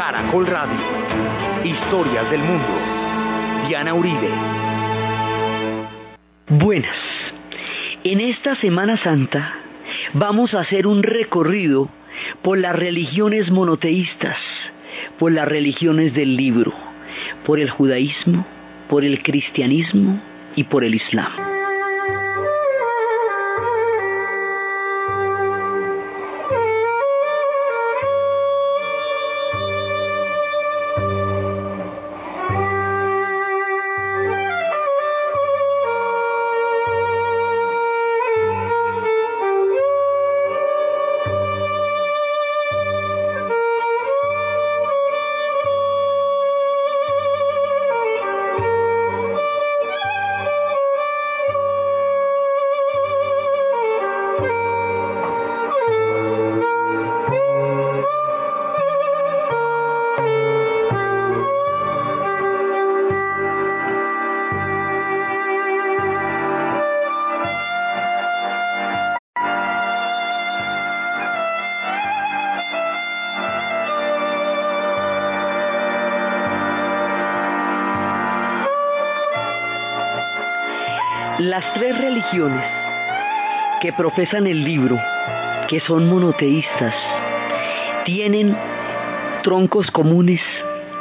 Caracol Radio. Historias del mundo. Diana Uribe. Buenas. En esta Semana Santa vamos a hacer un recorrido por las religiones monoteístas, por las religiones del libro, por el judaísmo, por el cristianismo y por el islam. Las tres religiones que profesan el libro, que son monoteístas, tienen troncos comunes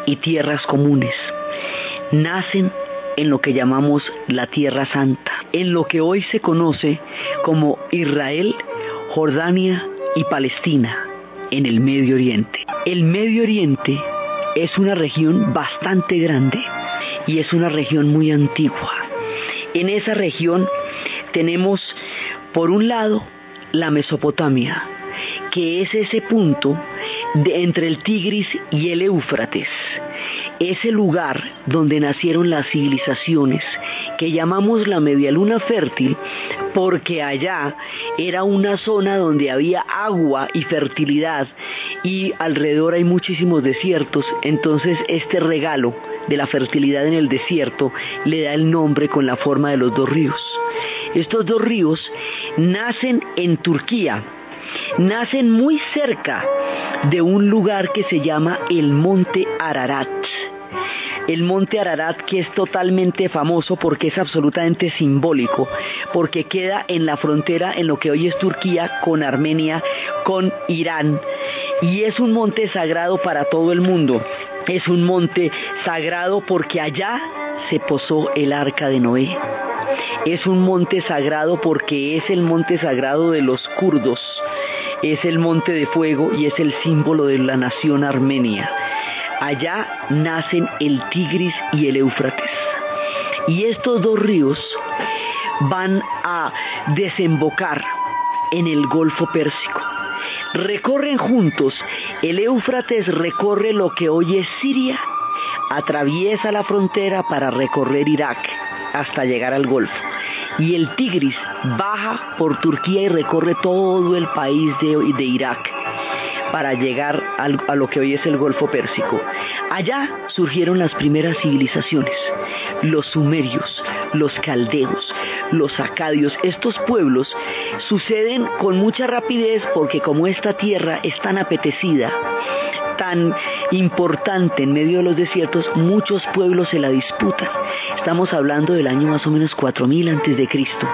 y tierras comunes. Nacen en lo que llamamos la Tierra Santa, en lo que hoy se conoce como Israel, Jordania y Palestina, en el Medio Oriente. El Medio Oriente es una región bastante grande y es una región muy antigua. En esa región tenemos, por un lado, la Mesopotamia, que es ese punto de entre el Tigris y el Éufrates, ese lugar donde nacieron las civilizaciones que llamamos la media luna fértil, porque allá era una zona donde había agua y fertilidad y alrededor hay muchísimos desiertos, entonces este regalo de la fertilidad en el desierto le da el nombre con la forma de los dos ríos. Estos dos ríos nacen en Turquía, nacen muy cerca de un lugar que se llama el Monte Ararat. El monte Ararat que es totalmente famoso porque es absolutamente simbólico, porque queda en la frontera en lo que hoy es Turquía con Armenia, con Irán, y es un monte sagrado para todo el mundo. Es un monte sagrado porque allá se posó el arca de Noé. Es un monte sagrado porque es el monte sagrado de los kurdos. Es el monte de fuego y es el símbolo de la nación armenia. Allá nacen el Tigris y el Éufrates. Y estos dos ríos van a desembocar en el Golfo Pérsico. Recorren juntos, el Éufrates recorre lo que hoy es Siria, atraviesa la frontera para recorrer Irak hasta llegar al Golfo. Y el Tigris baja por Turquía y recorre todo el país de, de Irak para llegar a lo que hoy es el Golfo Pérsico. Allá surgieron las primeras civilizaciones, los sumerios, los caldeos, los acadios. Estos pueblos suceden con mucha rapidez porque como esta tierra es tan apetecida, tan importante en medio de los desiertos, muchos pueblos se la disputan. Estamos hablando del año más o menos 4000 antes de Cristo,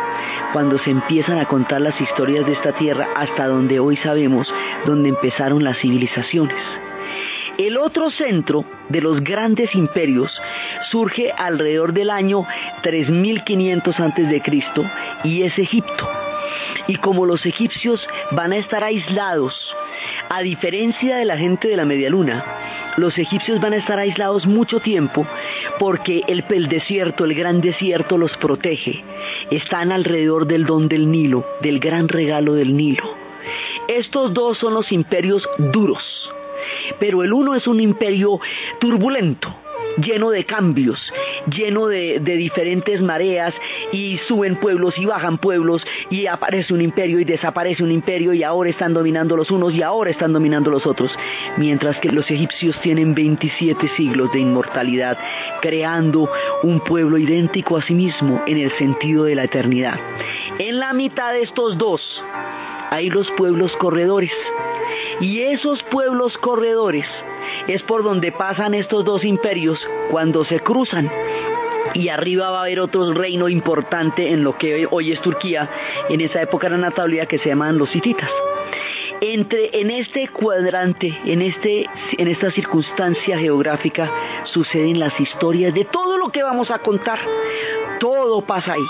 cuando se empiezan a contar las historias de esta tierra hasta donde hoy sabemos donde empezaron las civilizaciones. El otro centro de los grandes imperios surge alrededor del año 3500 antes de Cristo y es Egipto. Y como los egipcios van a estar aislados, a diferencia de la gente de la media luna, los egipcios van a estar aislados mucho tiempo porque el, el, desierto, el gran desierto los protege. Están alrededor del don del Nilo, del gran regalo del Nilo. Estos dos son los imperios duros, pero el uno es un imperio turbulento, lleno de cambios, lleno de, de, diferentes mareas y suben pueblos y bajan pueblos y aparece un imperio y desaparece un imperio y ahora están dominando los unos y ahora están dominando los otros, mientras que los egipcios tienen 27 siglos de inmortalidad, creando un pueblo idéntico a sí mismo en el sentido de la eternidad. En la mitad de estos dos hay los pueblos corredores. Y esos pueblos corredores es por donde pasan estos dos imperios cuando se cruzan. Y arriba va a haber otro reino importante en lo que hoy es Turquía, en esa época era Natalia, que se llaman los hititas. Entre, en este cuadrante, en, este, en esta circunstancia geográfica, suceden las historias de todo lo que vamos a contar. Todo pasa ahí.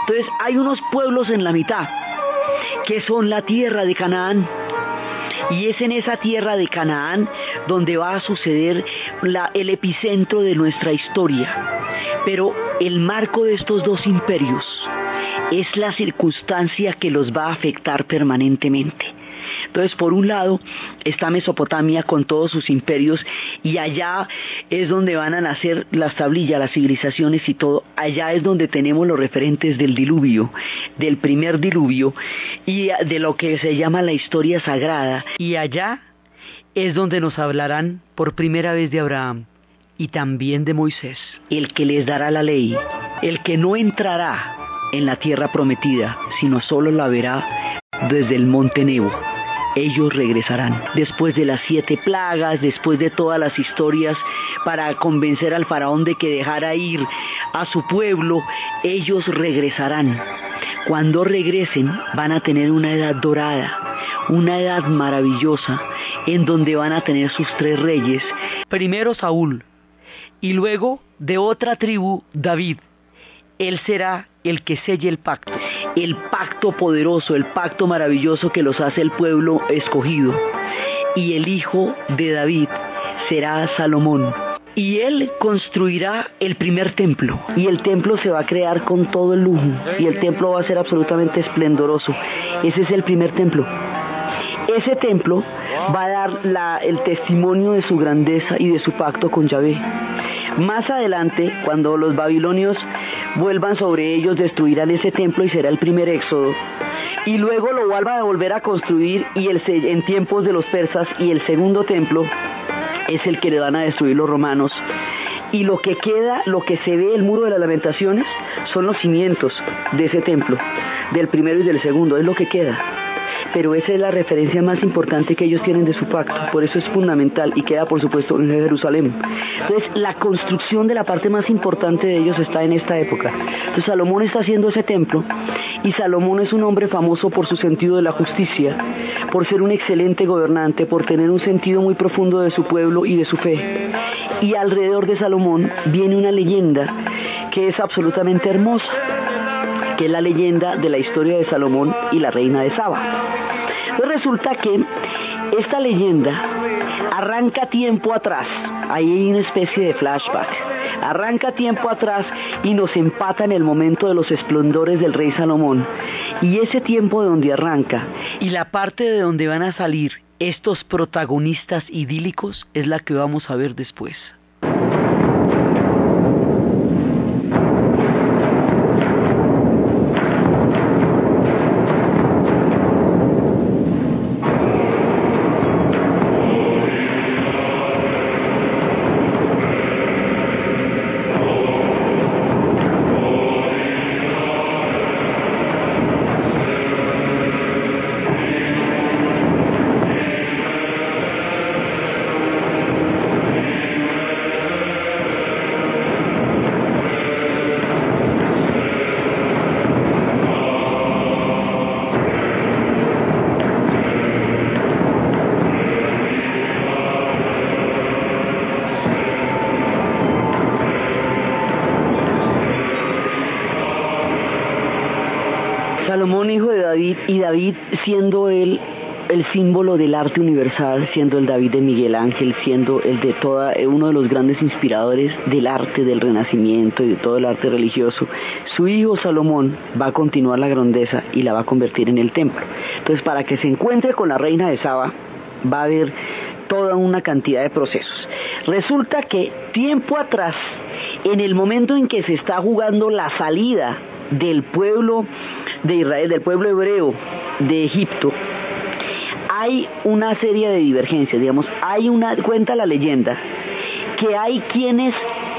Entonces hay unos pueblos en la mitad, que son la tierra de Canaán. Y es en esa tierra de Canaán donde va a suceder el epicentro de nuestra historia. Pero el marco de estos dos imperios es la circunstancia que los va a afectar permanentemente. Entonces, por un lado está Mesopotamia con todos sus imperios y allá es donde van a nacer las tablillas, las civilizaciones y todo. Allá es donde tenemos los referentes del diluvio, del primer diluvio y de lo que se llama la historia sagrada. Y allá es donde nos hablarán por primera vez de Abraham y también de Moisés, el que les dará la ley, el que no entrará en la tierra prometida, sino solo la verá desde el monte Nebo ellos regresarán. Después de las siete plagas, después de todas las historias para convencer al faraón de que dejara ir a su pueblo, ellos regresarán. Cuando regresen van a tener una edad dorada, una edad maravillosa, en donde van a tener sus tres reyes. Primero Saúl y luego de otra tribu David. Él será el que selle el pacto el pacto poderoso, el pacto maravilloso que los hace el pueblo escogido. Y el hijo de David será Salomón. Y él construirá el primer templo. Y el templo se va a crear con todo el lujo. Y el templo va a ser absolutamente esplendoroso. Ese es el primer templo. Ese templo va a dar el testimonio de su grandeza y de su pacto con Yahvé. Más adelante, cuando los babilonios vuelvan sobre ellos, destruirán ese templo y será el primer éxodo. Y luego lo vuelvan a volver a construir y el, en tiempos de los persas y el segundo templo es el que le van a destruir los romanos. Y lo que queda, lo que se ve, el muro de las lamentaciones, son los cimientos de ese templo, del primero y del segundo, es lo que queda pero esa es la referencia más importante que ellos tienen de su pacto, por eso es fundamental y queda por supuesto en Jerusalén. Entonces la construcción de la parte más importante de ellos está en esta época. Entonces Salomón está haciendo ese templo y Salomón es un hombre famoso por su sentido de la justicia, por ser un excelente gobernante, por tener un sentido muy profundo de su pueblo y de su fe. Y alrededor de Salomón viene una leyenda que es absolutamente hermosa que es la leyenda de la historia de Salomón y la reina de Saba. Pues resulta que esta leyenda arranca tiempo atrás, ahí hay una especie de flashback, arranca tiempo atrás y nos empata en el momento de los esplendores del rey Salomón. Y ese tiempo de donde arranca y la parte de donde van a salir estos protagonistas idílicos es la que vamos a ver después. Siendo él el símbolo del arte universal, siendo el David de Miguel Ángel, siendo el de toda, eh, uno de los grandes inspiradores del arte del Renacimiento y de todo el arte religioso, su hijo Salomón va a continuar la grandeza y la va a convertir en el templo. Entonces, para que se encuentre con la reina de Saba, va a haber toda una cantidad de procesos. Resulta que tiempo atrás, en el momento en que se está jugando la salida del pueblo de Israel, del pueblo hebreo de Egipto, hay una serie de divergencias, digamos, hay una, cuenta la leyenda, que hay quienes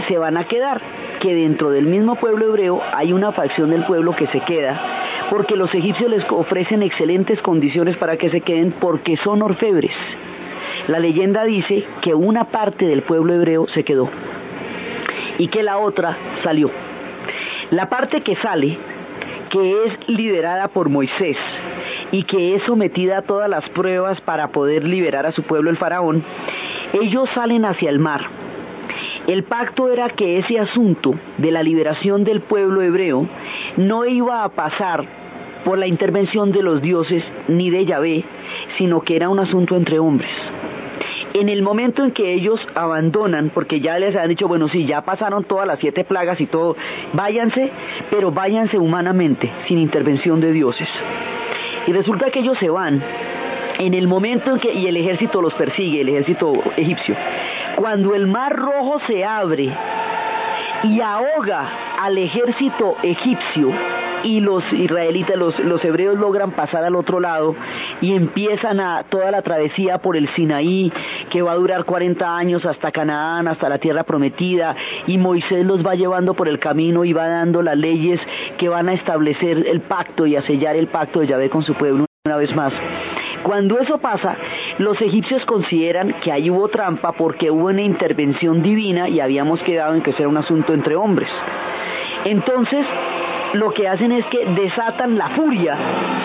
se van a quedar, que dentro del mismo pueblo hebreo hay una facción del pueblo que se queda, porque los egipcios les ofrecen excelentes condiciones para que se queden porque son orfebres. La leyenda dice que una parte del pueblo hebreo se quedó y que la otra salió. La parte que sale, que es liderada por Moisés y que es sometida a todas las pruebas para poder liberar a su pueblo el faraón, ellos salen hacia el mar. El pacto era que ese asunto de la liberación del pueblo hebreo no iba a pasar por la intervención de los dioses ni de Yahvé, sino que era un asunto entre hombres. En el momento en que ellos abandonan, porque ya les han dicho, bueno, sí, ya pasaron todas las siete plagas y todo, váyanse, pero váyanse humanamente, sin intervención de dioses. Y resulta que ellos se van en el momento en que, y el ejército los persigue, el ejército egipcio, cuando el mar rojo se abre y ahoga al ejército egipcio, y los israelitas, los, hebreos logran pasar al otro lado y empiezan a toda la travesía por el Sinaí que va a durar 40 años hasta Canaán, hasta la tierra prometida y Moisés los va llevando por el camino y va dando las leyes que van a establecer el pacto y a sellar el pacto de Yahvé con su pueblo una vez más. Cuando eso pasa, los egipcios consideran que ahí hubo trampa porque hubo una intervención divina y habíamos quedado en que era un asunto entre hombres. Entonces, lo que hacen es que desatan la furia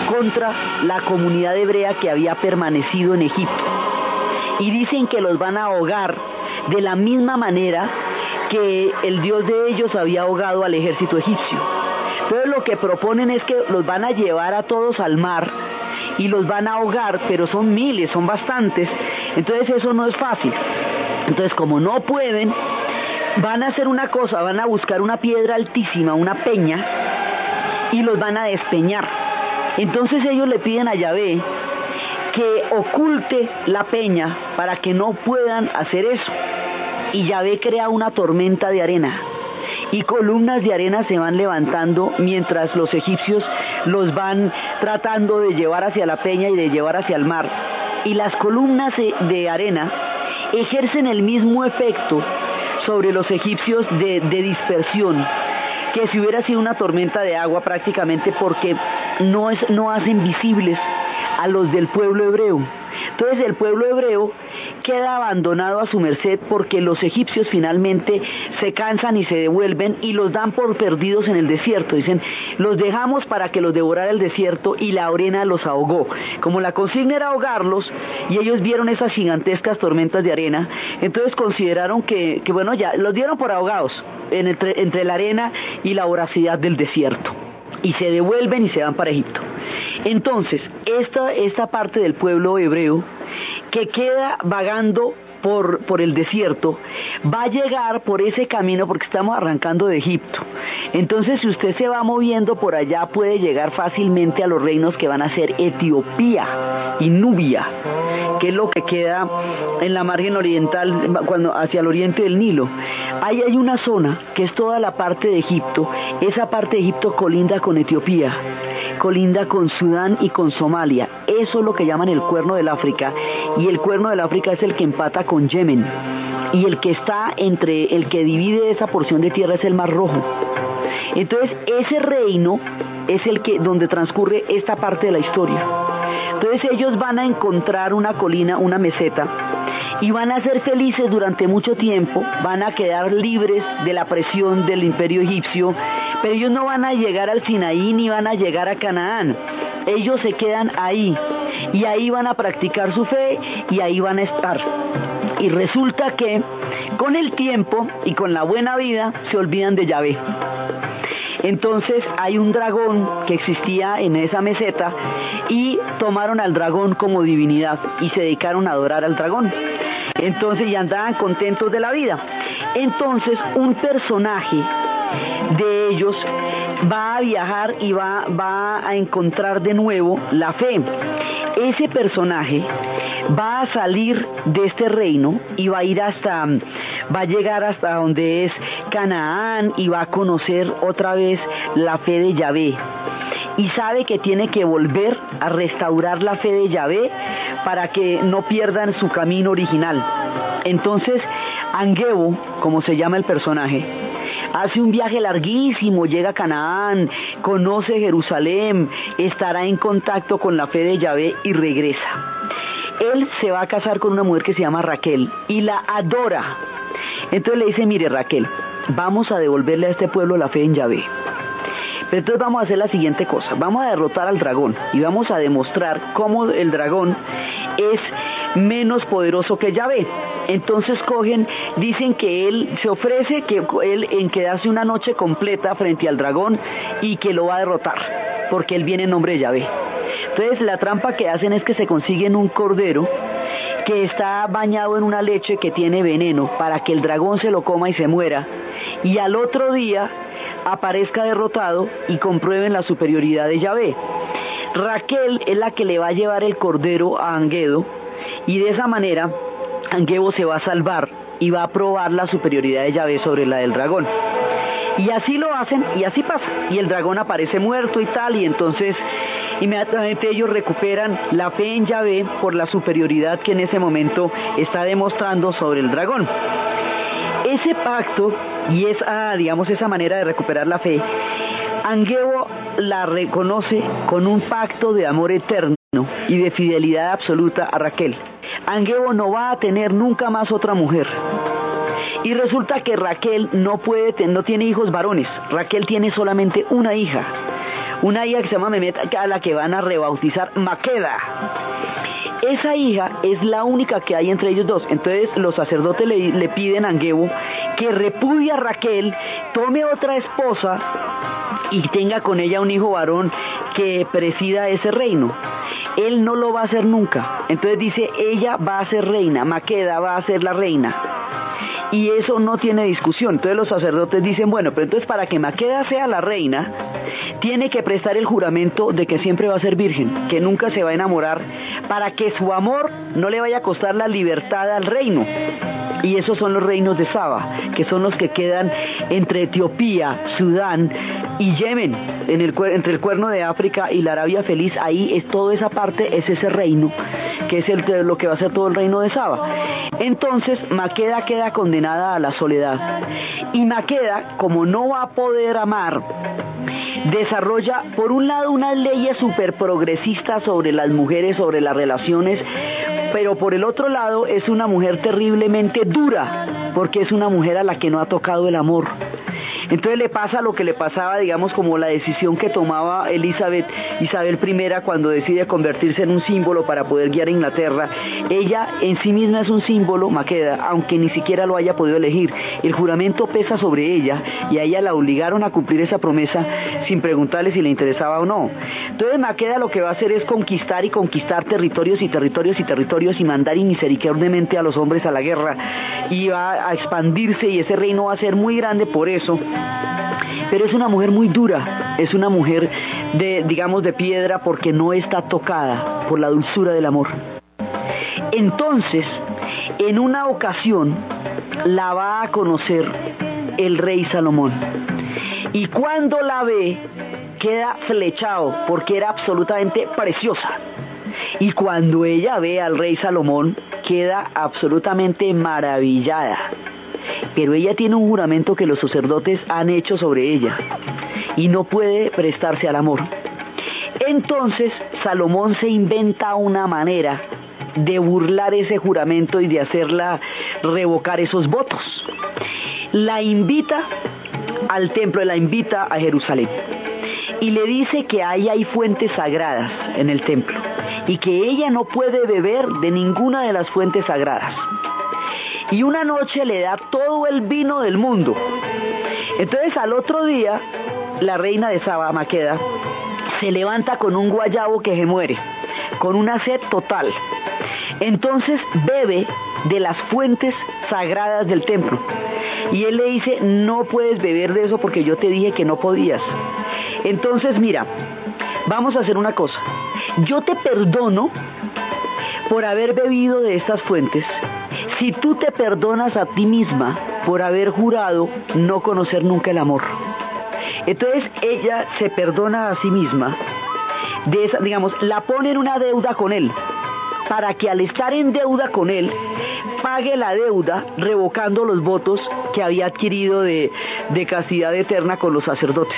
contra la comunidad hebrea que había permanecido en Egipto. Y dicen que los van a ahogar de la misma manera que el Dios de ellos había ahogado al ejército egipcio. Entonces lo que proponen es que los van a llevar a todos al mar y los van a ahogar, pero son miles, son bastantes. Entonces eso no es fácil. Entonces como no pueden, van a hacer una cosa, van a buscar una piedra altísima, una peña, y los van a despeñar. Entonces ellos le piden a Yahvé que oculte la peña para que no puedan hacer eso. Y Yahvé crea una tormenta de arena. Y columnas de arena se van levantando mientras los egipcios los van tratando de llevar hacia la peña y de llevar hacia el mar. Y las columnas de arena ejercen el mismo efecto sobre los egipcios de, dispersión que si hubiera sido una tormenta de agua prácticamente porque no, es, no hacen visibles a los del pueblo hebreo. Entonces el pueblo hebreo queda abandonado a su merced porque los egipcios finalmente se cansan y se devuelven y los dan por perdidos en el desierto. Dicen, los dejamos para que los devorara el desierto y la arena los ahogó. Como la consigna era ahogarlos y ellos vieron esas gigantescas tormentas de arena, entonces consideraron que, bueno, ya los dieron por ahogados entre, entre la arena y la voracidad del desierto. Y se devuelven y se van para Egipto. Entonces, esta, esta parte del pueblo hebreo que queda vagando por, por, el desierto, va a llegar por ese camino porque estamos arrancando de Egipto. Entonces, si usted se va moviendo por allá, puede llegar fácilmente a los reinos que van a ser Etiopía y Nubia, que es lo que queda en la margen oriental, cuando, hacia el oriente del Nilo. Ahí hay una zona que es toda la parte de Egipto. Esa parte de Egipto colinda con Etiopía colinda con Sudán y con Somalia. Eso es lo que llaman el cuerno del África. Y el cuerno del África es el que empata con Yemen. Y el que está entre, el que divide esa porción de tierra es el Mar Rojo. Entonces, ese reino es el que, donde transcurre esta parte de la historia. Entonces ellos van a encontrar una colina, una meseta, y van a ser felices durante mucho tiempo, van a quedar libres de la presión del imperio egipcio, pero ellos no van a llegar al Sinaí ni van a llegar a Canaán. Ellos se quedan ahí y ahí van a practicar su fe y ahí van a estar. Y resulta que con el tiempo y con la buena vida se olvidan de Yahvé. Entonces hay un dragón que existía en esa meseta y tomaron al dragón como divinidad y se dedicaron a adorar al dragón. Entonces ya andaban contentos de la vida. Entonces un personaje de ellos va a viajar y va, va a encontrar de nuevo la fe. Ese personaje va a salir de este reino y va a ir hasta, va a llegar hasta donde es Canaán y va a conocer otra vez la fe de Yahvé. Y sabe que tiene que volver a restaurar la fe de Yahvé para que no pierdan su camino original. Entonces, Angebo, como se llama el personaje, hace un viaje larguísimo, llega a Canaán, conoce Jerusalén, estará en contacto con la fe de Yahvé y regresa. Él se va a casar con una mujer que se llama Raquel y la adora. Entonces le dice, mire Raquel, vamos a devolverle a este pueblo la fe en Yahvé. Entonces vamos a hacer la siguiente cosa, vamos a derrotar al dragón y vamos a demostrar cómo el dragón es menos poderoso que Yahvé. Entonces cogen, dicen que él se ofrece que él en quedarse una noche completa frente al dragón y que lo va a derrotar, porque él viene en nombre de Yahvé. Entonces la trampa que hacen es que se consiguen un cordero que está bañado en una leche que tiene veneno para que el dragón se lo coma y se muera. Y al otro día aparezca derrotado y comprueben la superioridad de Yahvé. Raquel es la que le va a llevar el cordero a Anguedo y de esa manera Anguedo se va a salvar y va a probar la superioridad de Yahvé sobre la del dragón. Y así lo hacen y así pasa. Y el dragón aparece muerto y tal y entonces inmediatamente ellos recuperan la fe en Yahvé por la superioridad que en ese momento está demostrando sobre el dragón. Ese pacto y esa, digamos, esa manera de recuperar la fe, Angebo la reconoce con un pacto de amor eterno y de fidelidad absoluta a Raquel. Angebo no va a tener nunca más otra mujer. Y resulta que Raquel no puede, no tiene hijos varones. Raquel tiene solamente una hija. Una hija que se llama Memet, a la que van a rebautizar Maqueda. Esa hija es la única que hay entre ellos dos. Entonces los sacerdotes le, piden a Angebo que repudie a Raquel, tome otra esposa y tenga con ella un hijo varón que presida ese reino. Él no lo va a hacer nunca. Entonces dice, ella va a ser reina, Maqueda va a ser la reina. Y eso no tiene discusión. Entonces los sacerdotes dicen, bueno, pero entonces para que Maqueda sea la reina, tiene que prestar el juramento de que siempre va a ser virgen, que nunca se va a enamorar, para que su amor no le vaya a costar la libertad al reino. Y esos son los reinos de Saba, que son los que quedan entre Etiopía, Sudán y Yemen, entre el cuerno de África y la Arabia Feliz. Ahí es toda esa parte, es ese reino, que es lo que va a ser todo el reino de Saba. Entonces, Maqueda queda condenada a la soledad. Y Maqueda, como no va a poder amar, desarrolla por un lado unas leyes súper progresistas sobre las mujeres, sobre las relaciones, pero por el otro lado es una mujer terriblemente dura, porque es una mujer a la que no ha tocado el amor. Entonces le pasa lo que le pasaba, digamos, como la decisión que tomaba Elizabeth, Isabel I cuando decide convertirse en un símbolo para poder guiar a Inglaterra. Ella en sí misma es un símbolo, Maqueda, aunque ni siquiera lo haya podido elegir. El juramento pesa sobre ella y a ella la obligaron a cumplir esa promesa sin preguntarle si le interesaba o no. Entonces Maqueda lo que va a hacer es conquistar y conquistar territorios y territorios y territorios y mandar inmisericordiamente a los hombres a la guerra y va a expandirse y ese reino va a ser muy grande por eso pero es una mujer muy dura, es una mujer de, digamos, de piedra porque no está tocada por la dulzura del amor. Entonces, en una ocasión, la va a conocer el rey Salomón. Y cuando la ve, queda flechado porque era absolutamente preciosa. Y cuando ella ve al rey Salomón, queda absolutamente maravillada pero ella tiene un juramento que los sacerdotes han hecho sobre ella y no puede prestarse al amor. Entonces Salomón se inventa una manera de burlar ese juramento y de hacerla revocar esos votos. La invita al templo, la invita a Jerusalén y le dice que ahí hay fuentes sagradas en el templo y que ella no puede beber de ninguna de las fuentes sagradas y una noche le da todo el vino del mundo. Entonces al otro día, la reina de Saba, se levanta con un guayabo que se muere, con una sed total. Entonces bebe de las fuentes sagradas del templo. Y él le dice, no puedes beber de eso porque yo te dije que no podías. Entonces mira, vamos a hacer una cosa. Yo te perdono por haber bebido de estas fuentes si tú te perdonas a ti misma por haber jurado no conocer nunca el amor. Entonces ella se perdona a sí misma, de esa, digamos, la pone en una deuda con él, para que al estar en deuda con él, pague la deuda revocando los votos que había adquirido de, de castidad eterna con los sacerdotes.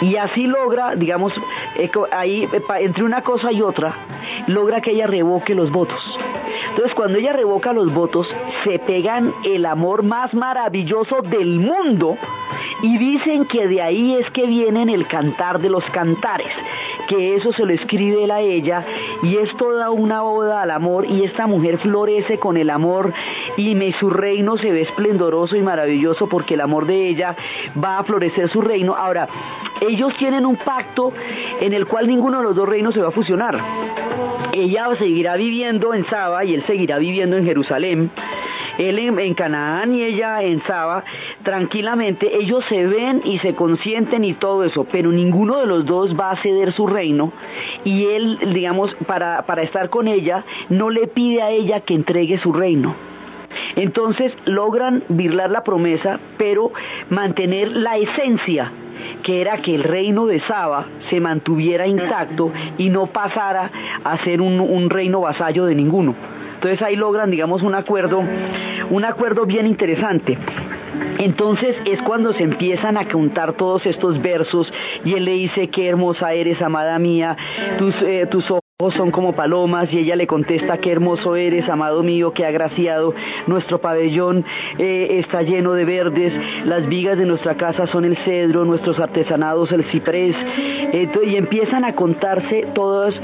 Y así logra, digamos, ahí entre una cosa y otra, logra que ella revoque los votos. Entonces cuando ella revoca los votos, se pegan el amor más maravilloso del mundo y dicen que de ahí es que viene el cantar de los cantares, que eso se lo escribe él a ella y es toda una oda al amor y esta mujer florece con el amor y su reino se ve esplendoroso y maravilloso porque el amor de ella va a florecer su reino. Ahora, ellos tienen un pacto en el cual ninguno de los dos reinos se va a fusionar. Ella seguirá viviendo en Saba y él seguirá viviendo en Jerusalén él en, Canaán y ella en Saba, tranquilamente, ellos se ven y se consienten y todo eso, pero ninguno de los dos va a ceder su reino y él, digamos, para, para estar con ella, no le pide a ella que entregue su reino. Entonces logran virlar la promesa, pero mantener la esencia que era que el reino de Saba se mantuviera intacto y no pasara a ser un reino vasallo de ninguno. Entonces ahí logran, digamos, un acuerdo, un acuerdo bien interesante. Entonces es cuando se empiezan a contar todos estos versos y él le dice, qué hermosa eres, amada mía, tus, eh, son como palomas y ella le contesta qué hermoso eres, amado mío, qué agraciado. Nuestro pabellón eh, está lleno de verdes, las vigas de nuestra casa son el cedro, nuestros artesanados el ciprés. y empiezan a contarse todas,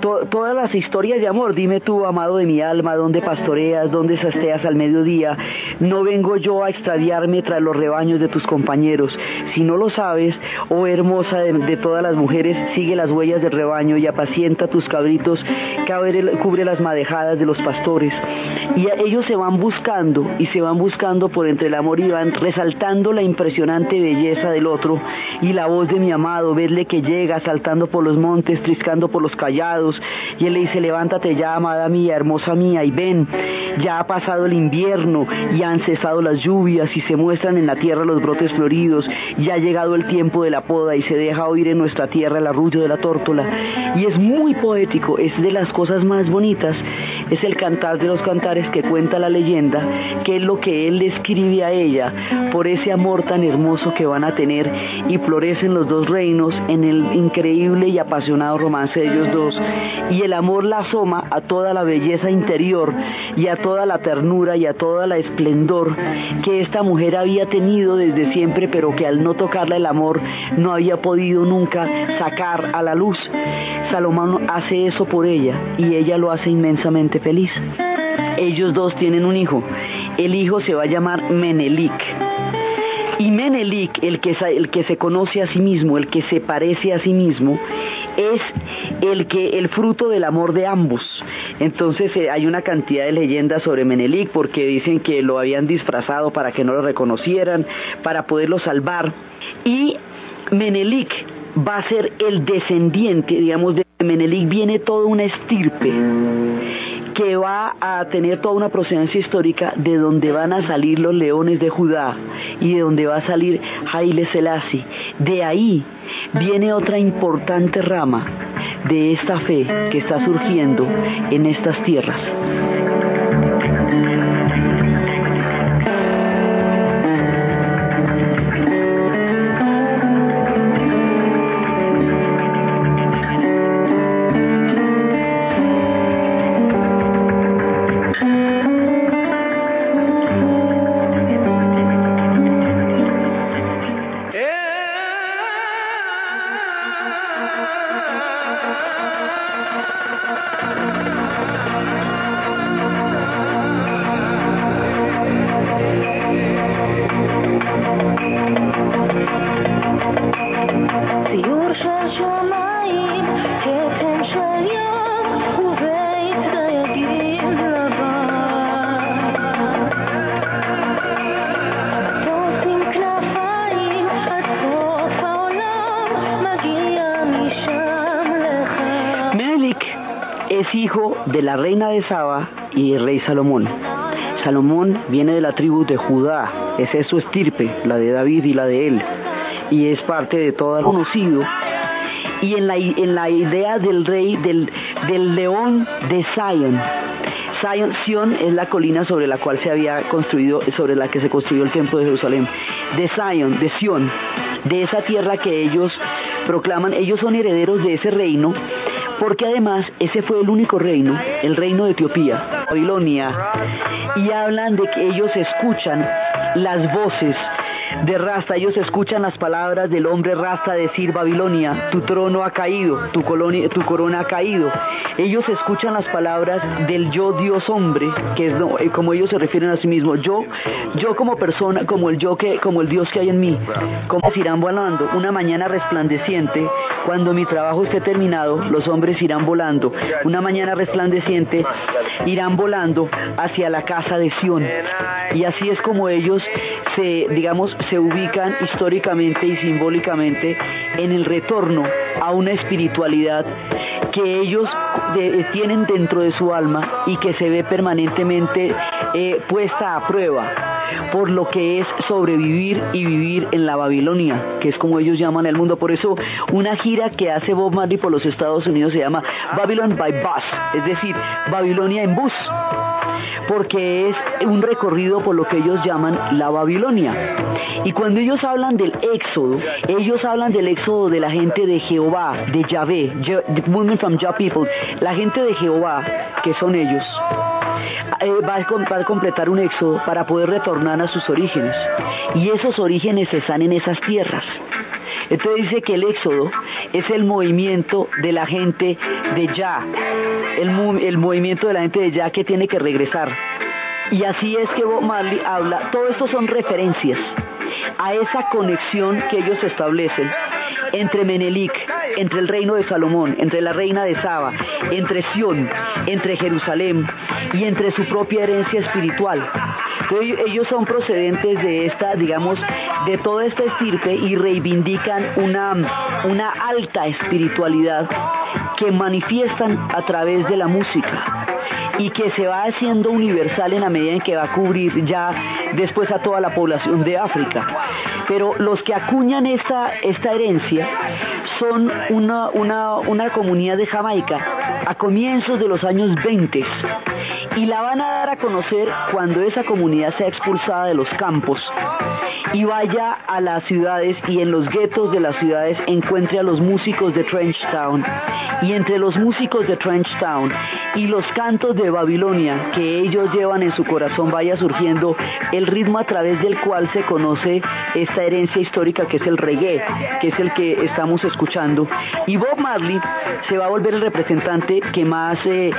todas las historias de amor. Dime tú, amado de mi alma, dónde pastoreas, dónde sasteas al mediodía. No vengo yo a extraviarme tras los rebaños de tus compañeros. Si no lo sabes, oh hermosa de, todas las mujeres, sigue las huellas del rebaño y apacienta tus cabezas que cubre las madejadas de los pastores. Y ellos se van buscando y se van buscando por entre el amor y van resaltando la impresionante belleza del otro y la voz de mi amado, verle que llega saltando por los montes, triscando por los callados. Y él le dice, levántate ya, amada mía, hermosa mía, y ven, ya ha pasado el invierno y han cesado las lluvias y se muestran en la tierra los brotes floridos. Ya ha llegado el tiempo de la poda y se deja oír en nuestra tierra el arrullo de la tórtola. Y es muy poético es de las cosas más bonitas, es el cantar de los cantares que cuenta la leyenda, que es lo que él le escribe a ella por ese amor tan hermoso que van a tener y florecen los dos reinos en el increíble y apasionado romance de ellos dos. Y el amor la asoma a toda la belleza interior y a toda la ternura y a toda la esplendor que esta mujer había tenido desde siempre, pero que al no tocarla el amor no había podido nunca sacar a la luz. Salomón hace eso por ella y ella lo hace inmensamente feliz. Ellos dos tienen un hijo. El hijo se va a llamar Menelik. Y Menelik, el que, el que se conoce a sí mismo, el que se parece a sí mismo, es el que el fruto del amor de ambos. Entonces eh, hay una cantidad de leyendas sobre Menelik porque dicen que lo habían disfrazado para que no lo reconocieran, para poderlo salvar. Y Menelik va a ser el descendiente, digamos, de Menelik viene toda una estirpe que va a tener toda una procedencia histórica de donde van a salir los leones de Judá y de donde va a salir Haile Selassie. De ahí viene otra importante rama de esta fe que está surgiendo en estas tierras. Hijo de la reina de Saba y el rey Salomón. Salomón viene de la tribu de Judá, esa es su estirpe, la de David y la de él, y es parte de todo el conocido. Y en la, en la idea del rey, del, del león de Zion. Zion, Sion es la colina sobre la cual se había construido, sobre la que se construyó el templo de Jerusalén. De Zion, de Sion, de esa tierra que ellos proclaman, ellos son herederos de ese reino, porque además ese fue el único reino, el reino de Etiopía, Babilonia, y hablan de que ellos escuchan las voces de Rasta. Ellos escuchan las palabras del hombre Rasta decir, Babilonia, tu trono ha caído, tu, colonia, tu corona ha caído. Ellos escuchan las palabras del yo Dios hombre, que es eh, como ellos se refieren a sí mismos. Yo, yo como persona, como el yo que, como el Dios que hay en mí, como se irán volando. Una mañana resplandeciente, cuando mi trabajo esté terminado, los hombres irán volando. Una mañana resplandeciente, irán volando hacia la casa de Sión. Y así es como ellos se, digamos, se ubican históricamente y simbólicamente en el retorno a una espiritualidad que ellos tienen dentro de su alma y que se ve permanentemente eh, puesta a prueba por lo que es sobrevivir y vivir en la Babilonia, que es como ellos llaman el mundo. Por eso una gira que hace Bob Marley por los Estados Unidos se llama Babylon by Bus, es decir, Babilonia en bus porque es un recorrido por lo que ellos llaman la Babilonia. Y cuando ellos hablan del éxodo, ellos hablan del éxodo de la gente de Jehová, de Yahvé, movement from Jah people, la gente de Jehová, que son ellos. Eh, va, a, completar un éxodo para poder retornar a sus orígenes. Y esos orígenes están en esas tierras. Entonces dice que el éxodo es el movimiento de la gente de ya, el, el movimiento de la gente de ya que tiene que regresar. Y así es que Bob Marley habla, todo esto son referencias a esa conexión que ellos establecen entre Menelik, entre el reino de Salomón, entre la reina de Saba, entre Sión, entre Jerusalén y entre su propia herencia espiritual. Ellos son procedentes de esta, digamos, de toda esta estirpe y reivindican una, una alta espiritualidad que manifiestan a través de la música y que se va haciendo universal en la medida en que va a cubrir ya después a toda la población de África. Pero los que acuñan esta, esta herencia son una, una, una comunidad de Jamaica a comienzos de los años 20 y la van a dar a conocer cuando esa comunidad sea expulsada de los campos y vaya a las ciudades y en los guetos de las ciudades encuentre a los músicos de Trenchtown y entre los músicos de Trenchtown y los cantos de Babilonia que ellos llevan en su corazón vaya surgiendo el ritmo a través del cual se conoce esta herencia histórica que es el reggae, que es el que estamos escuchando. Y Bob Marley se va a volver el representante que más... Eh,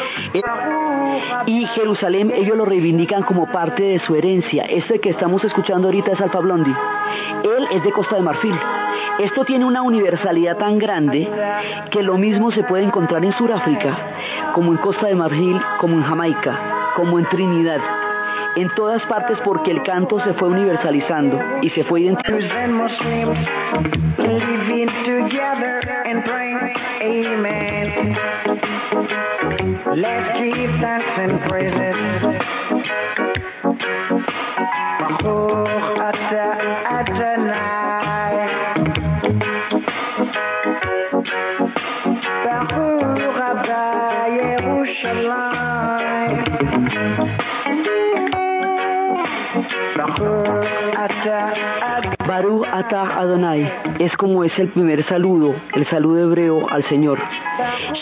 y Jerusalén ellos lo reivindican como parte de su herencia. Este que estamos escuchando ahorita es Alfa Blondie. Él es de Costa de Marfil. Esto tiene una universalidad tan grande que lo mismo se puede encontrar en Sudáfrica, como en Costa de Marfil, como en Jamaica, como en Trinidad en todas partes porque el canto se fue universalizando y se fue identificando. Let's keep dancing crazy. Es como es el primer saludo, el saludo hebreo al Señor.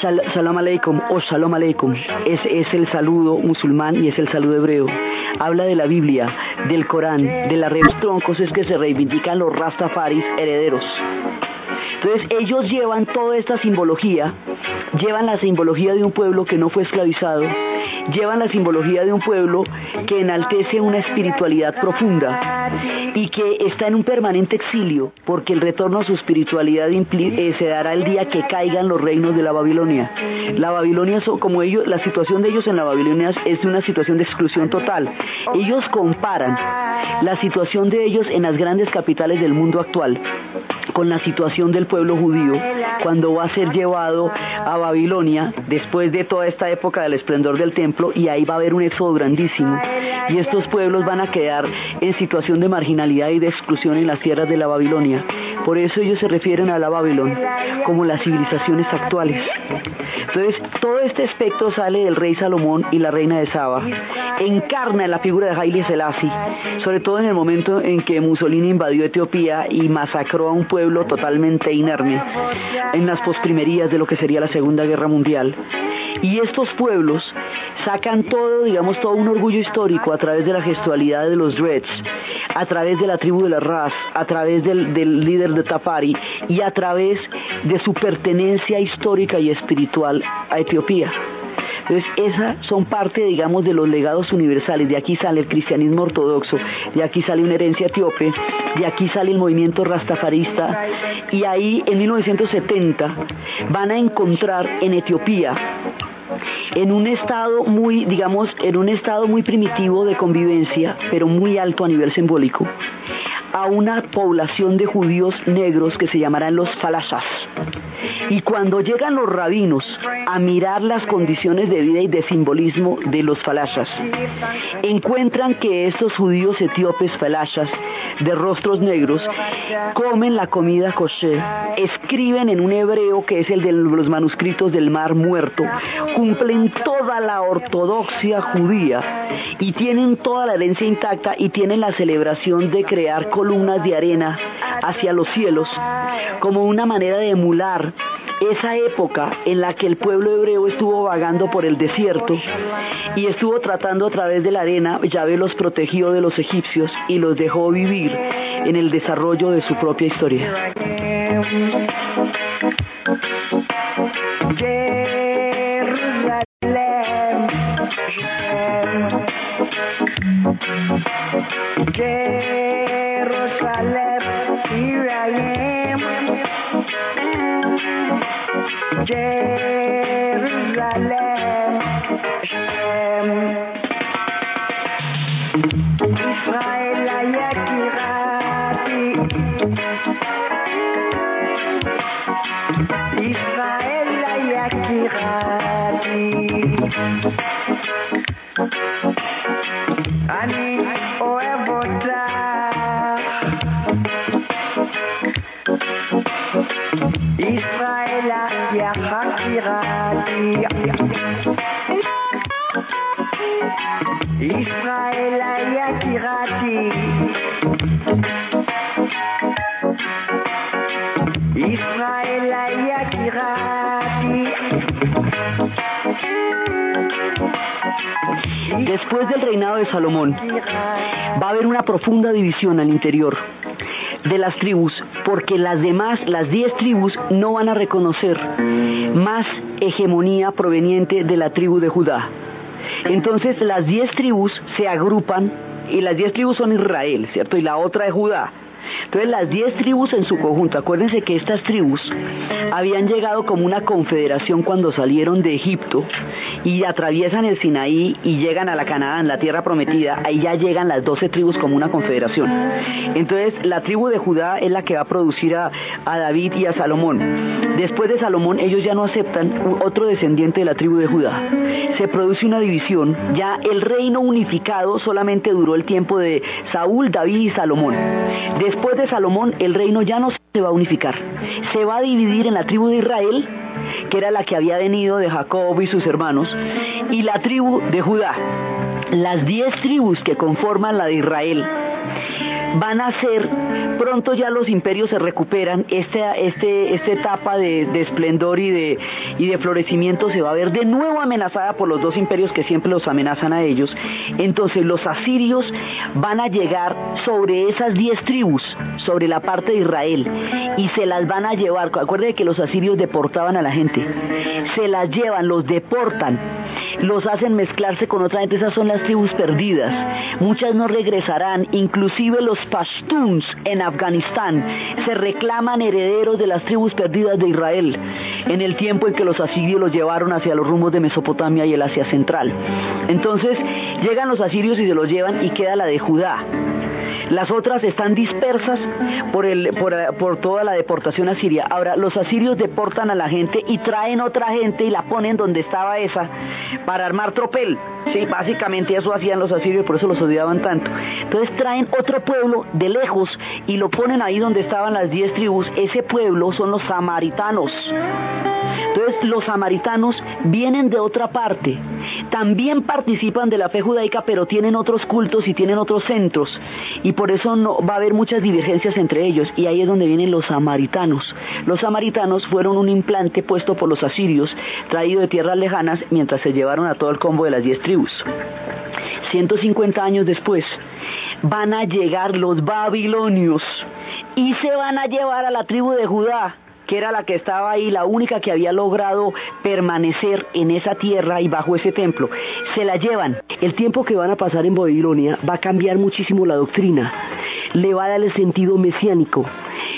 Shalom Aleikum o Shalom Aleikum es, es el saludo musulmán y es el saludo hebreo. Habla de la Biblia, del Corán, de la red troncos es que se reivindican los Rastafaris herederos. Entonces ellos llevan toda esta simbología, llevan la simbología de un pueblo que no fue esclavizado, llevan la simbología de un pueblo que enaltece una espiritualidad profunda y que está en un permanente exilio, porque el retorno a su espiritualidad eh, se dará el día que caigan los reinos de la Babilonia. La Babilonia, como ellos, la situación de ellos en la Babilonia es una situación de exclusión total. Ellos comparan la situación de ellos en las grandes capitales del mundo actual con la situación del pueblo judío cuando va a ser llevado a Babilonia después de toda esta época del esplendor del templo y ahí va a haber un éxodo grandísimo y estos pueblos van a quedar en situación de marginalidad y de exclusión en las tierras de la Babilonia. Por eso ellos se refieren a la Babilón como las civilizaciones actuales. Entonces, todo este aspecto sale del rey Salomón y la reina de Saba. Encarna la figura de Haile Selassie, sobre todo en el momento en que Mussolini invadió Etiopía y masacró a un pueblo totalmente inerme en las posprimerías de lo que sería la Segunda Guerra Mundial. Y estos pueblos sacan todo, digamos, todo un orgullo histórico a través de la gestualidad de los Dreads, a través de la tribu de la Raz, a través del, del líder de Tafari y a través de su pertenencia histórica y espiritual a Etiopía. Entonces, esas son parte, digamos, de los legados universales. De aquí sale el cristianismo ortodoxo, de aquí sale una herencia etíope, de aquí sale el movimiento rastafarista. Y ahí, en 1970, van a encontrar en Etiopía en un estado muy, digamos, en un estado muy primitivo de convivencia, pero muy alto a nivel simbólico, a una población de judíos negros que se llamarán los falashas. Y cuando llegan los rabinos a mirar las condiciones de vida y de simbolismo de los falashas, encuentran que estos judíos etíopes falashas de rostros negros comen la comida kosher, escriben en un hebreo que es el de los manuscritos del Mar Muerto, cumplen toda la ortodoxia judía y tienen toda la herencia intacta y tienen la celebración de crear columnas de arena hacia los cielos como una manera de emular esa época en la que el pueblo hebreo estuvo vagando por el desierto y estuvo tratando a través de la arena, Yahvé los protegió de los egipcios y los dejó vivir en el desarrollo de su propia historia. Jerusalem, Shem, Israel היקירתי, ישראל היקירתי, ישראל יקירתי ישראל יקירתי Después del reinado de Salomón, va a haber una profunda división al interior de las tribus, porque las demás, las diez tribus, no van a reconocer más hegemonía proveniente de la tribu de Judá. Entonces las diez tribus se agrupan, y las diez tribus son Israel, ¿cierto? Y la otra es Judá. Entonces las diez tribus en su conjunto, acuérdense que estas tribus habían llegado como una confederación cuando salieron de Egipto y atraviesan el Sinaí y llegan a la Canaán, la tierra prometida, ahí ya llegan las doce tribus como una confederación. Entonces la tribu de Judá es la que va a producir a, David y a Salomón. Después de Salomón ellos ya no aceptan otro descendiente de la tribu de Judá. Se produce una división, ya el reino unificado solamente duró el tiempo de Saúl, David y Salomón. De Salomón el reino ya no se va a unificar, se va a dividir en la tribu de Israel, que era la que había venido de Jacob y sus hermanos, y la tribu de Judá. Las diez tribus que conforman la de Israel van a ser, pronto ya los imperios se recuperan, esta, este, esta etapa de, de esplendor y de, y de florecimiento se va a ver de nuevo amenazada por los dos imperios que siempre los amenazan a ellos. Entonces los asirios van a llegar sobre esas diez tribus, sobre la parte de Israel, y se las van a llevar. Acuérdense que los asirios deportaban a la gente, se las llevan, los deportan, los hacen mezclarse con otra gente, esas son las tribus perdidas. Muchas no regresarán, inclusive los pashtuns en Afganistán se reclaman herederos de las tribus perdidas de Israel en el tiempo en que los asirios los llevaron hacia los rumbos de Mesopotamia y el Asia Central. Entonces llegan los asirios y se los llevan y queda la de Judá. Las otras están dispersas por, el, por, toda la deportación a Siria. Ahora, los asirios deportan a la gente y traen otra gente y la ponen donde estaba esa para armar tropel. Sí, básicamente eso hacían los asirios y por eso los odiaban tanto. Entonces traen otro pueblo de lejos y lo ponen ahí donde estaban las diez tribus. Ese pueblo son los samaritanos. Entonces los samaritanos vienen de otra parte, también participan de la fe judaica, pero tienen otros cultos y tienen otros centros, y por eso no, va a haber muchas divergencias entre ellos, y ahí es donde vienen los samaritanos. Los samaritanos fueron un implante puesto por los asirios, traído de tierras lejanas, mientras se llevaron a todo el combo de las diez tribus. 150 años después, van a llegar los babilonios y se van a llevar a la tribu de Judá que era la que estaba ahí, la única que había logrado permanecer en esa tierra y bajo ese templo. Se la llevan. El tiempo que van a pasar en Babilonia va a cambiar muchísimo la doctrina, le va a dar el sentido mesiánico,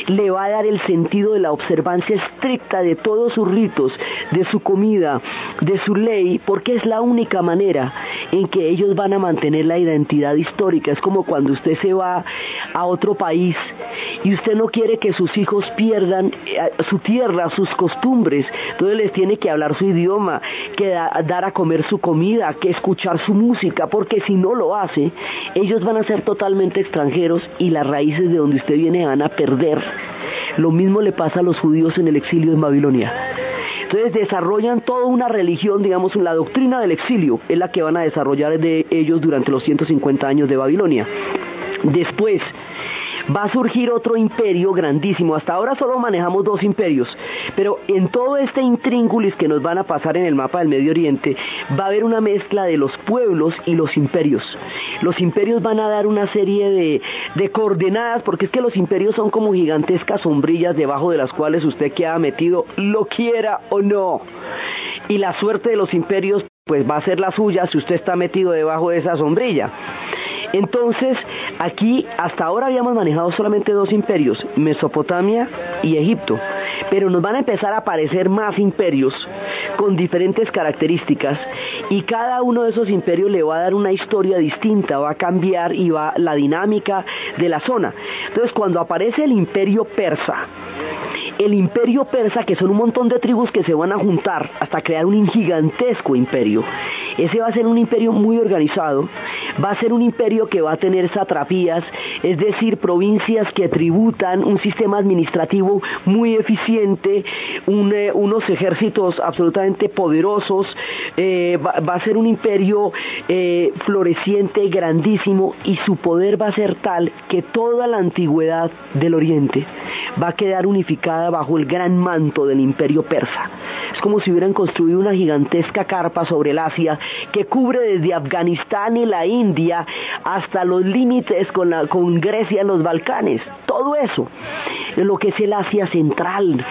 le va a dar el sentido de la observancia estricta de todos sus ritos, de su comida, de su ley, porque es la única manera en que ellos van a mantener la identidad histórica. Es como cuando usted se va a otro país y usted no quiere que sus hijos pierdan eh, su tierra, sus costumbres, entonces les tiene que hablar su idioma, que dar a comer su comida, que escuchar su música, porque si no lo hace, ellos van a ser totalmente extranjeros y las raíces de donde usted viene van a perder. Lo mismo le pasa a los judíos en el exilio en Babilonia. Entonces desarrollan toda una religión, digamos, la doctrina del exilio es la que van a desarrollar de ellos durante los 150 años de Babilonia. Después, va a surgir otro imperio grandísimo. Hasta ahora solo manejamos dos imperios, pero en todo este intríngulis que nos van a pasar en el mapa del Medio Oriente, va a haber una mezcla de los pueblos y los imperios. Los imperios van a dar una serie de, de coordenadas, porque es que los imperios son como gigantescas sombrillas debajo de las cuales usted queda metido, lo quiera o no. Y la suerte de los imperios pues va a ser la suya si usted está metido debajo de esa sombrilla. Entonces, aquí hasta ahora habíamos manejado solamente dos imperios, Mesopotamia y Egipto, pero nos van a empezar a aparecer más imperios con diferentes características y cada uno de esos imperios le va a dar una historia distinta, va a cambiar y va la dinámica de la zona. Entonces, cuando aparece el imperio persa, el imperio persa, que son un montón de tribus que se van a juntar hasta crear un gigantesco imperio. Ese va a ser un imperio muy organizado, va a ser un imperio que va a tener satrapías, es decir, provincias que tributan, un sistema administrativo muy eficiente, eh, unos ejércitos absolutamente poderosos, eh, va, a ser un imperio eh, floreciente, grandísimo, y su poder va a ser tal que toda la antigüedad del Oriente va a quedar unificada bajo el gran manto del imperio persa. Es como si hubieran construido una gigantesca carpa sobre el Asia que cubre desde Afganistán y la India hasta los límites con, con Grecia en los Balcanes. Todo eso, lo que es el Asia Central,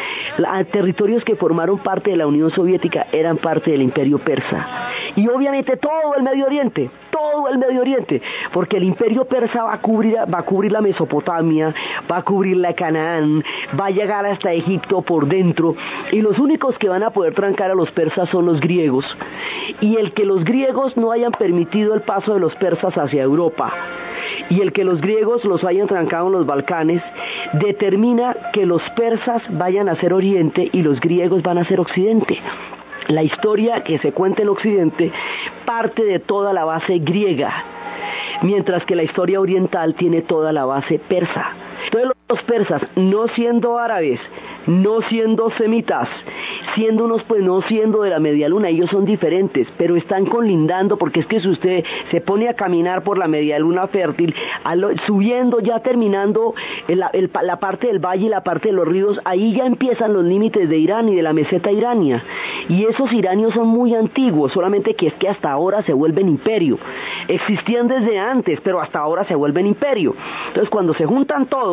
territorios que formaron parte de la Unión Soviética eran parte del imperio persa. Y obviamente todo el Medio Oriente, todo el Medio Oriente, porque el imperio persa va a cubrir, va a cubrir la Mesopotamia, va a cubrir la Canaán, va a llegar hasta Egipto por dentro, y los únicos que van a poder trancar a los persas son los griegos. Y el que los griegos no hayan permitido el paso de los persas hacia Europa, y el que los griegos los hayan trancado en los Balcanes, determina que los persas vayan a ser Oriente y los griegos van a ser Occidente. La historia que se cuenta en Occidente parte de toda la base griega, mientras que la historia oriental tiene toda la base persa. Entonces los persas, no siendo árabes, no siendo semitas, siendo unos pues no siendo de la media luna, ellos son diferentes, pero están colindando porque es que si usted se pone a caminar por la media luna fértil, subiendo ya terminando la parte del valle y la parte de los ríos, ahí ya empiezan los límites de Irán y de la meseta irania. Y esos iranios son muy antiguos, solamente que es que hasta ahora se vuelven imperio. Existían desde antes, pero hasta ahora se vuelven imperio. Entonces cuando se juntan todos,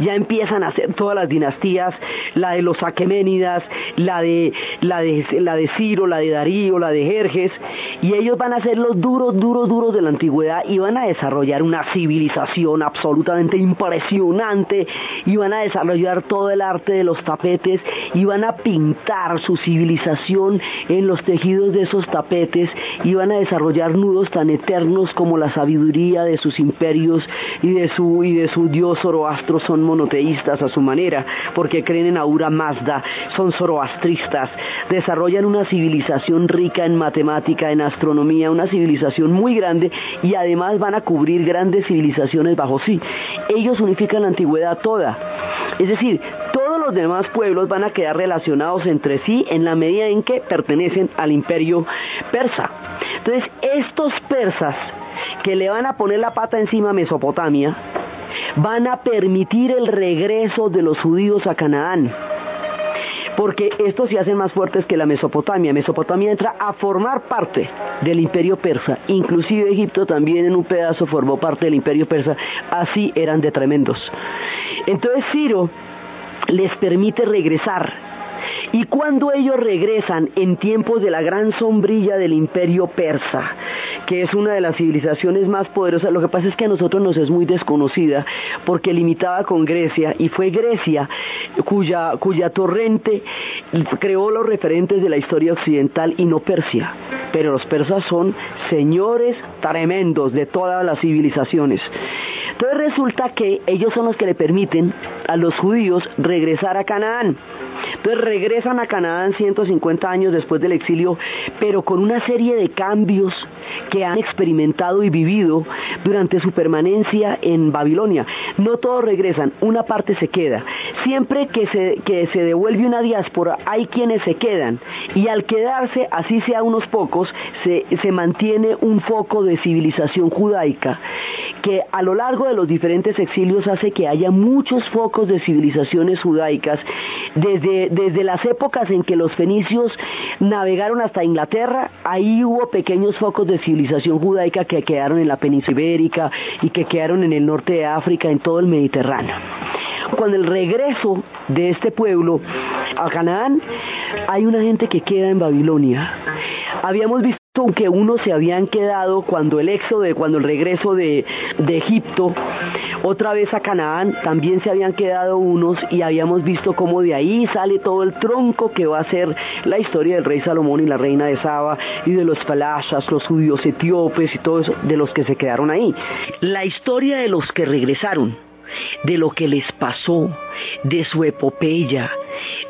ya empiezan a hacer todas las dinastías la de los aqueménidas, la de, la de, la de Ciro, la de Darío, la de Jerjes, y ellos van a ser los duros, duros, duros de la antigüedad y van a desarrollar una civilización absolutamente impresionante y van a desarrollar todo el arte de los tapetes y van a pintar su civilización en los tejidos de esos tapetes y van a desarrollar nudos tan eternos como la sabiduría de sus imperios y de su, y de su dios Zoroastro son monoteístas a su manera, porque creen en Aura Mazda, son zoroastristas, desarrollan una civilización rica en matemática, en astronomía, una civilización muy grande y además van a cubrir grandes civilizaciones bajo sí. Ellos unifican la antigüedad toda. Es decir, todos los demás pueblos van a quedar relacionados entre sí en la medida en que pertenecen al imperio persa. Entonces, estos persas que le van a poner la pata encima a Mesopotamia, van a permitir el regreso de los judíos a Canaán porque estos se hacen más fuertes que la Mesopotamia. Mesopotamia entra a formar parte del imperio persa, inclusive Egipto también en un pedazo formó parte del imperio persa, así eran de tremendos. Entonces Ciro les permite regresar y cuando ellos regresan en tiempos de la gran sombrilla del imperio persa, que es una de las civilizaciones más poderosas, lo que pasa es que a nosotros nos es muy desconocida porque limitaba con Grecia y fue Grecia cuya, cuya torrente creó los referentes de la historia occidental y no Persia. Pero los persas son señores tremendos de todas las civilizaciones. Entonces resulta que ellos son los que le permiten a los judíos regresar a Canaán. Entonces regresan a Canaán 150 años después del exilio, pero con una serie de cambios que han experimentado y vivido durante su permanencia en Babilonia. No todos regresan, una parte se queda. Siempre que se, que se devuelve una diáspora, hay quienes se quedan. Y al quedarse, así sea unos pocos, se, se mantiene un foco de civilización judaica que a lo largo de los diferentes exilios hace que haya muchos focos de civilizaciones judaicas desde, desde las épocas en que los fenicios navegaron hasta Inglaterra, ahí hubo pequeños focos de civilización judaica que quedaron en la península ibérica y que quedaron en el norte de África, en todo el Mediterráneo. Con el regreso de este pueblo a Canaán, hay una gente que queda en Babilonia. Habíamos visto que unos se habían quedado cuando el éxodo, cuando el regreso de, de, Egipto, otra vez a Canaán, también se habían quedado unos y habíamos visto cómo de ahí sale todo el tronco que va a ser la historia del rey Salomón y la reina de Saba y de los falashas, los judíos etíopes y todo eso, de los que se quedaron ahí. La historia de los que regresaron de lo que les pasó, de su epopeya,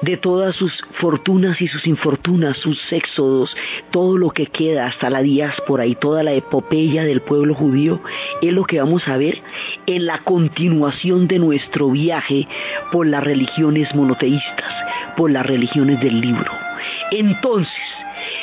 de todas sus fortunas y sus infortunas, sus éxodos, todo lo que queda hasta la diáspora y toda la epopeya del pueblo judío, es lo que vamos a ver en la continuación de nuestro viaje por las religiones monoteístas, por las religiones del libro. Entonces,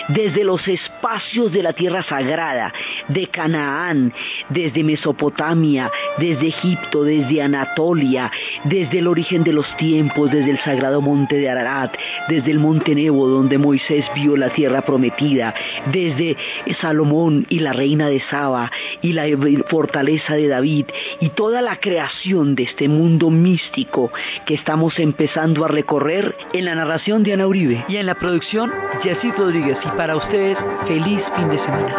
desde los espacios de la tierra sagrada, de Canaán, desde Mesopotamia, desde Egipto, desde Anatolia, desde el origen de los tiempos, desde el sagrado monte de Ararat, desde el monte Nebo donde Moisés vio la tierra prometida, desde Salomón y la reina de Saba y la fortaleza de David y toda la creación de este mundo místico que estamos empezando a recorrer en la narración de Ana Uribe. Y en la producción Jessy Rodríguez y para ustedes feliz fin de semana.